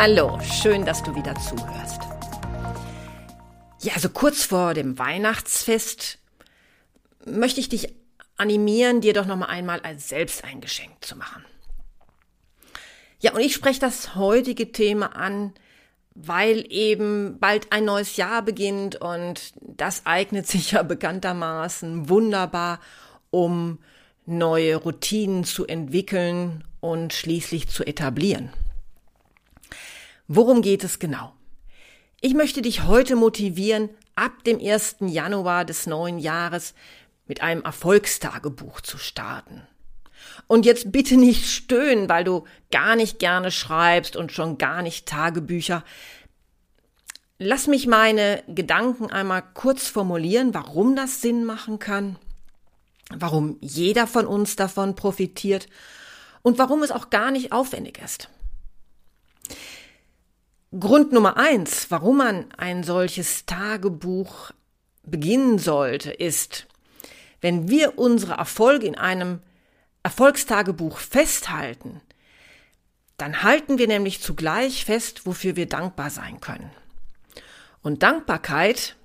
Hallo, schön, dass du wieder zuhörst. Ja, also kurz vor dem Weihnachtsfest möchte ich dich animieren, dir doch noch mal einmal als selbst ein Geschenk zu machen. Ja, und ich spreche das heutige Thema an, weil eben bald ein neues Jahr beginnt und das eignet sich ja bekanntermaßen wunderbar, um neue Routinen zu entwickeln und schließlich zu etablieren. Worum geht es genau? Ich möchte dich heute motivieren, ab dem 1. Januar des neuen Jahres mit einem Erfolgstagebuch zu starten. Und jetzt bitte nicht stöhnen, weil du gar nicht gerne schreibst und schon gar nicht Tagebücher. Lass mich meine Gedanken einmal kurz formulieren, warum das Sinn machen kann, warum jeder von uns davon profitiert und warum es auch gar nicht aufwendig ist. Grund Nummer eins, warum man ein solches Tagebuch beginnen sollte, ist, wenn wir unsere Erfolge in einem Erfolgstagebuch festhalten, dann halten wir nämlich zugleich fest, wofür wir dankbar sein können. Und Dankbarkeit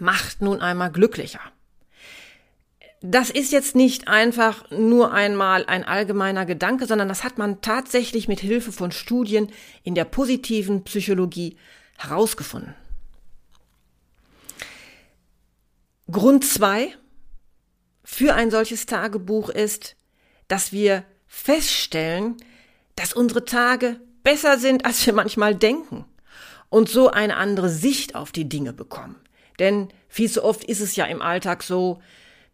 macht nun einmal glücklicher. Das ist jetzt nicht einfach nur einmal ein allgemeiner Gedanke, sondern das hat man tatsächlich mit Hilfe von Studien in der positiven Psychologie herausgefunden. Grund zwei für ein solches Tagebuch ist, dass wir feststellen, dass unsere Tage besser sind, als wir manchmal denken und so eine andere Sicht auf die Dinge bekommen. Denn viel zu oft ist es ja im Alltag so,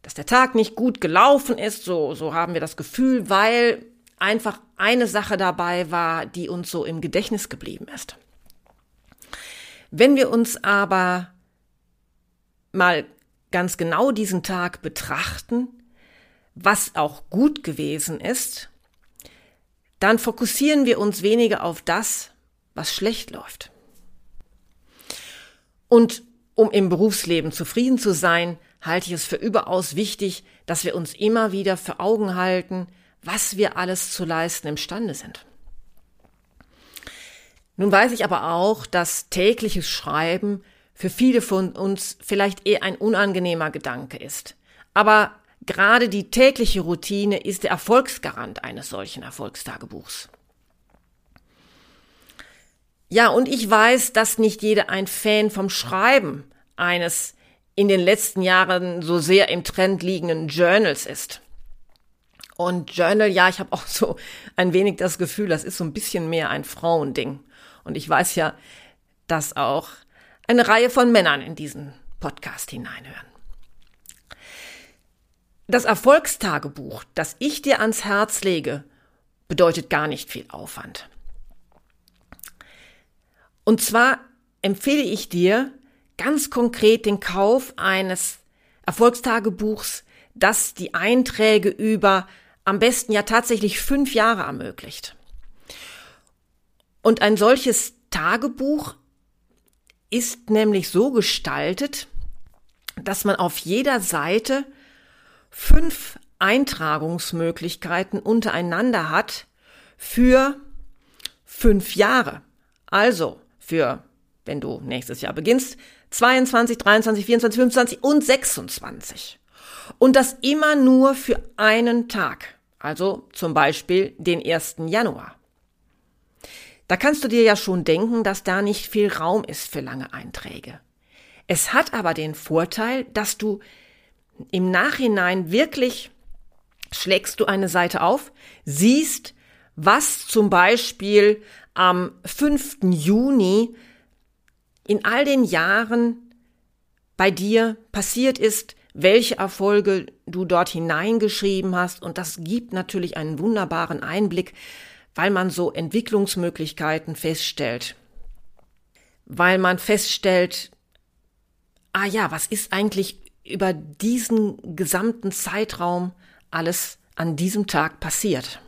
dass der Tag nicht gut gelaufen ist, so, so haben wir das Gefühl, weil einfach eine Sache dabei war, die uns so im Gedächtnis geblieben ist. Wenn wir uns aber mal ganz genau diesen Tag betrachten, was auch gut gewesen ist, dann fokussieren wir uns weniger auf das, was schlecht läuft. Und um im Berufsleben zufrieden zu sein, halte ich es für überaus wichtig, dass wir uns immer wieder für Augen halten, was wir alles zu leisten imstande sind. Nun weiß ich aber auch, dass tägliches Schreiben für viele von uns vielleicht eher ein unangenehmer Gedanke ist. Aber gerade die tägliche Routine ist der Erfolgsgarant eines solchen Erfolgstagebuchs. Ja, und ich weiß, dass nicht jeder ein Fan vom Schreiben eines in den letzten Jahren so sehr im Trend liegenden Journals ist. Und Journal, ja, ich habe auch so ein wenig das Gefühl, das ist so ein bisschen mehr ein Frauending. Und ich weiß ja, dass auch eine Reihe von Männern in diesen Podcast hineinhören. Das Erfolgstagebuch, das ich dir ans Herz lege, bedeutet gar nicht viel Aufwand. Und zwar empfehle ich dir, ganz konkret den Kauf eines Erfolgstagebuchs, das die Einträge über am besten ja tatsächlich fünf Jahre ermöglicht. Und ein solches Tagebuch ist nämlich so gestaltet, dass man auf jeder Seite fünf Eintragungsmöglichkeiten untereinander hat für fünf Jahre. Also für, wenn du nächstes Jahr beginnst, 22, 23, 24, 25 und 26. Und das immer nur für einen Tag. Also zum Beispiel den 1. Januar. Da kannst du dir ja schon denken, dass da nicht viel Raum ist für lange Einträge. Es hat aber den Vorteil, dass du im Nachhinein wirklich schlägst du eine Seite auf, siehst, was zum Beispiel am 5. Juni in all den Jahren bei dir passiert ist, welche Erfolge du dort hineingeschrieben hast. Und das gibt natürlich einen wunderbaren Einblick, weil man so Entwicklungsmöglichkeiten feststellt. Weil man feststellt, ah ja, was ist eigentlich über diesen gesamten Zeitraum alles an diesem Tag passiert?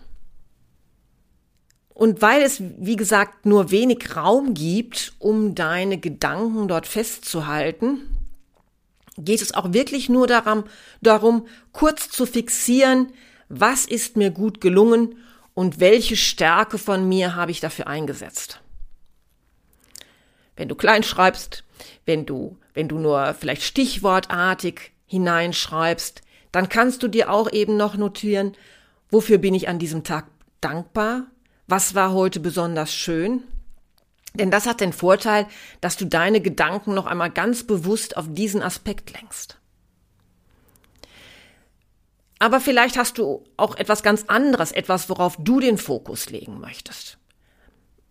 Und weil es, wie gesagt, nur wenig Raum gibt, um deine Gedanken dort festzuhalten, geht es auch wirklich nur darum, darum, kurz zu fixieren, was ist mir gut gelungen und welche Stärke von mir habe ich dafür eingesetzt. Wenn du klein schreibst, wenn du, wenn du nur vielleicht stichwortartig hineinschreibst, dann kannst du dir auch eben noch notieren, wofür bin ich an diesem Tag dankbar? Was war heute besonders schön? Denn das hat den Vorteil, dass du deine Gedanken noch einmal ganz bewusst auf diesen Aspekt lenkst. Aber vielleicht hast du auch etwas ganz anderes, etwas, worauf du den Fokus legen möchtest.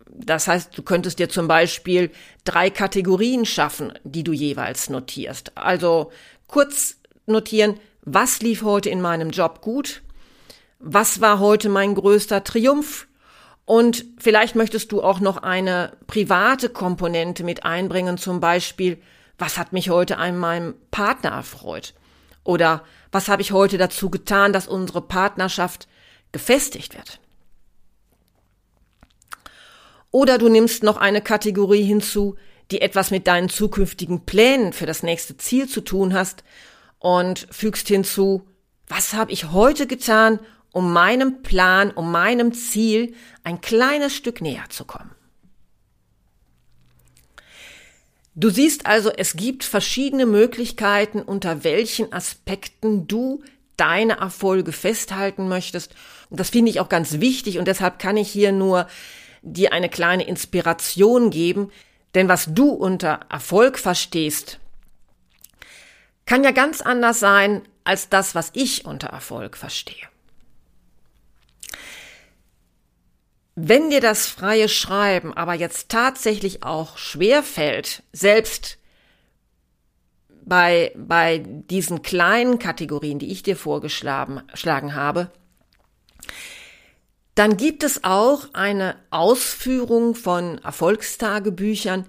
Das heißt, du könntest dir zum Beispiel drei Kategorien schaffen, die du jeweils notierst. Also kurz notieren, was lief heute in meinem Job gut? Was war heute mein größter Triumph? Und vielleicht möchtest du auch noch eine private Komponente mit einbringen, zum Beispiel, was hat mich heute an meinem Partner erfreut? Oder was habe ich heute dazu getan, dass unsere Partnerschaft gefestigt wird? Oder du nimmst noch eine Kategorie hinzu, die etwas mit deinen zukünftigen Plänen für das nächste Ziel zu tun hast und fügst hinzu, was habe ich heute getan, um meinem Plan, um meinem Ziel ein kleines Stück näher zu kommen. Du siehst also, es gibt verschiedene Möglichkeiten, unter welchen Aspekten du deine Erfolge festhalten möchtest. Und das finde ich auch ganz wichtig und deshalb kann ich hier nur dir eine kleine Inspiration geben, denn was du unter Erfolg verstehst, kann ja ganz anders sein als das, was ich unter Erfolg verstehe. Wenn dir das freie Schreiben aber jetzt tatsächlich auch schwer fällt, selbst bei, bei diesen kleinen Kategorien, die ich dir vorgeschlagen habe, dann gibt es auch eine Ausführung von Erfolgstagebüchern,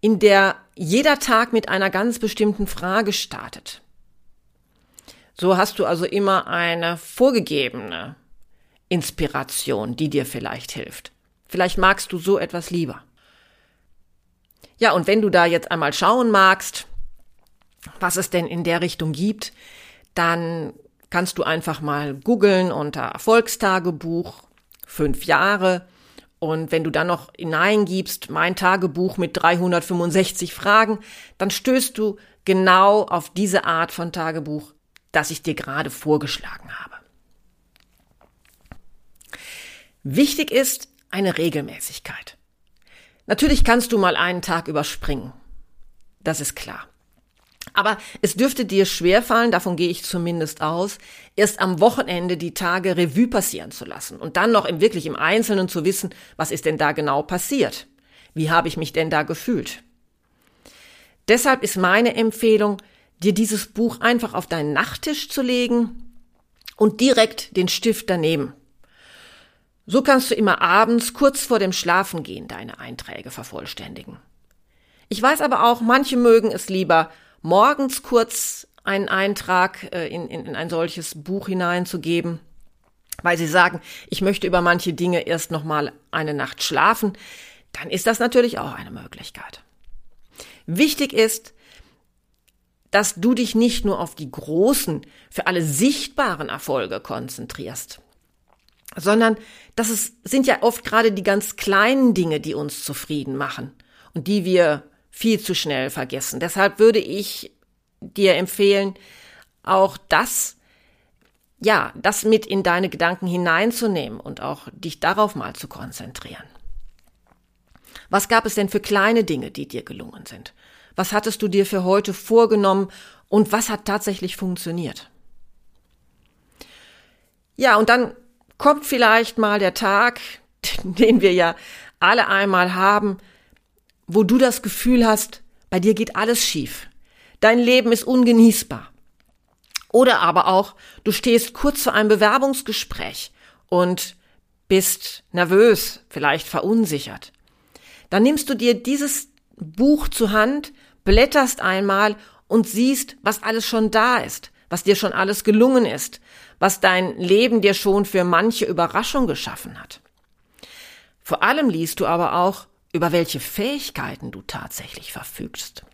in der jeder Tag mit einer ganz bestimmten Frage startet. So hast du also immer eine vorgegebene Inspiration, die dir vielleicht hilft. Vielleicht magst du so etwas lieber. Ja, und wenn du da jetzt einmal schauen magst, was es denn in der Richtung gibt, dann kannst du einfach mal googeln unter Erfolgstagebuch fünf Jahre. Und wenn du dann noch hineingibst, mein Tagebuch mit 365 Fragen, dann stößt du genau auf diese Art von Tagebuch, das ich dir gerade vorgeschlagen habe. Wichtig ist eine Regelmäßigkeit. Natürlich kannst du mal einen Tag überspringen. Das ist klar. Aber es dürfte dir schwerfallen, davon gehe ich zumindest aus, erst am Wochenende die Tage Revue passieren zu lassen und dann noch im wirklich im Einzelnen zu wissen, was ist denn da genau passiert? Wie habe ich mich denn da gefühlt? Deshalb ist meine Empfehlung, dir dieses Buch einfach auf deinen Nachttisch zu legen und direkt den Stift daneben. So kannst du immer abends kurz vor dem Schlafengehen deine Einträge vervollständigen. Ich weiß aber auch, manche mögen es lieber, morgens kurz einen Eintrag äh, in, in, in ein solches Buch hineinzugeben, weil sie sagen, ich möchte über manche Dinge erst noch mal eine Nacht schlafen, dann ist das natürlich auch eine Möglichkeit. Wichtig ist, dass du dich nicht nur auf die großen, für alle sichtbaren Erfolge konzentrierst sondern das ist, sind ja oft gerade die ganz kleinen Dinge, die uns zufrieden machen und die wir viel zu schnell vergessen. Deshalb würde ich dir empfehlen, auch das, ja, das mit in deine Gedanken hineinzunehmen und auch dich darauf mal zu konzentrieren. Was gab es denn für kleine Dinge, die dir gelungen sind? Was hattest du dir für heute vorgenommen und was hat tatsächlich funktioniert? Ja, und dann kommt vielleicht mal der Tag, den wir ja alle einmal haben, wo du das Gefühl hast, bei dir geht alles schief. Dein Leben ist ungenießbar. Oder aber auch, du stehst kurz vor einem Bewerbungsgespräch und bist nervös, vielleicht verunsichert. Dann nimmst du dir dieses Buch zur Hand, blätterst einmal und siehst, was alles schon da ist, was dir schon alles gelungen ist, was dein Leben dir schon für manche Überraschung geschaffen hat. Vor allem liest du aber auch, über welche Fähigkeiten du tatsächlich verfügst.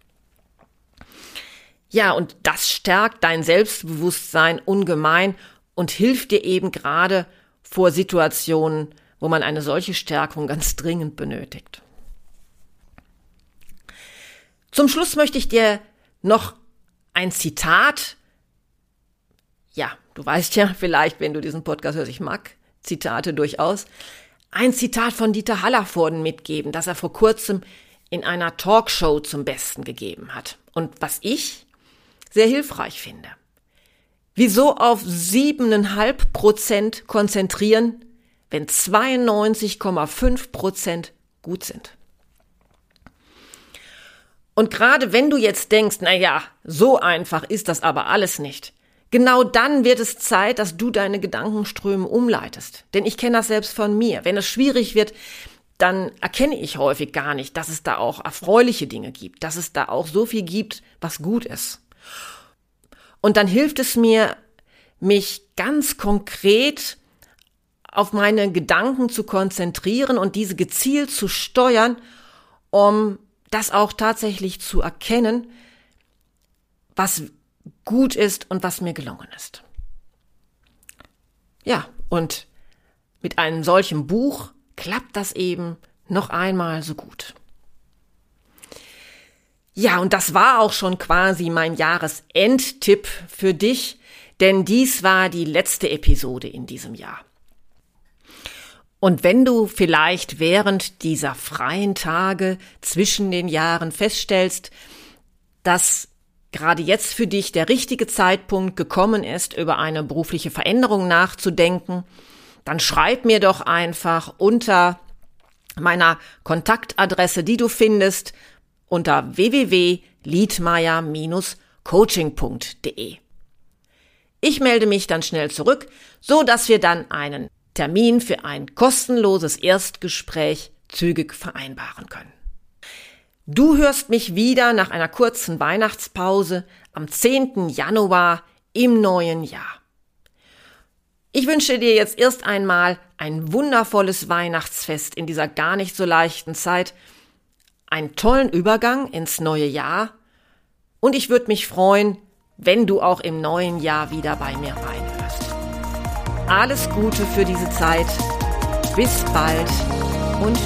Ja, und das stärkt dein Selbstbewusstsein ungemein und hilft dir eben gerade vor Situationen, wo man eine solche Stärkung ganz dringend benötigt. Zum Schluss möchte ich dir noch ein Zitat, ja, du weißt ja vielleicht, wenn du diesen Podcast hörst, ich mag Zitate durchaus, ein Zitat von Dieter Hallervorden mitgeben, das er vor kurzem in einer Talkshow zum Besten gegeben hat. Und was ich sehr hilfreich finde. Wieso auf siebeneinhalb Prozent konzentrieren, wenn 92,5 Prozent gut sind? Und gerade wenn du jetzt denkst, na ja, so einfach ist das aber alles nicht, Genau dann wird es Zeit, dass du deine Gedankenströme umleitest. Denn ich kenne das selbst von mir. Wenn es schwierig wird, dann erkenne ich häufig gar nicht, dass es da auch erfreuliche Dinge gibt, dass es da auch so viel gibt, was gut ist. Und dann hilft es mir, mich ganz konkret auf meine Gedanken zu konzentrieren und diese gezielt zu steuern, um das auch tatsächlich zu erkennen, was gut ist und was mir gelungen ist. Ja, und mit einem solchen Buch klappt das eben noch einmal so gut. Ja, und das war auch schon quasi mein Jahresendtipp für dich, denn dies war die letzte Episode in diesem Jahr. Und wenn du vielleicht während dieser freien Tage zwischen den Jahren feststellst, dass gerade jetzt für dich der richtige Zeitpunkt gekommen ist, über eine berufliche Veränderung nachzudenken, dann schreib mir doch einfach unter meiner Kontaktadresse, die du findest, unter www.liedmeier-coaching.de. Ich melde mich dann schnell zurück, so dass wir dann einen Termin für ein kostenloses Erstgespräch zügig vereinbaren können. Du hörst mich wieder nach einer kurzen Weihnachtspause am 10. Januar im neuen Jahr. Ich wünsche dir jetzt erst einmal ein wundervolles Weihnachtsfest in dieser gar nicht so leichten Zeit, einen tollen Übergang ins neue Jahr und ich würde mich freuen, wenn du auch im neuen Jahr wieder bei mir reinhörst. Alles Gute für diese Zeit. Bis bald und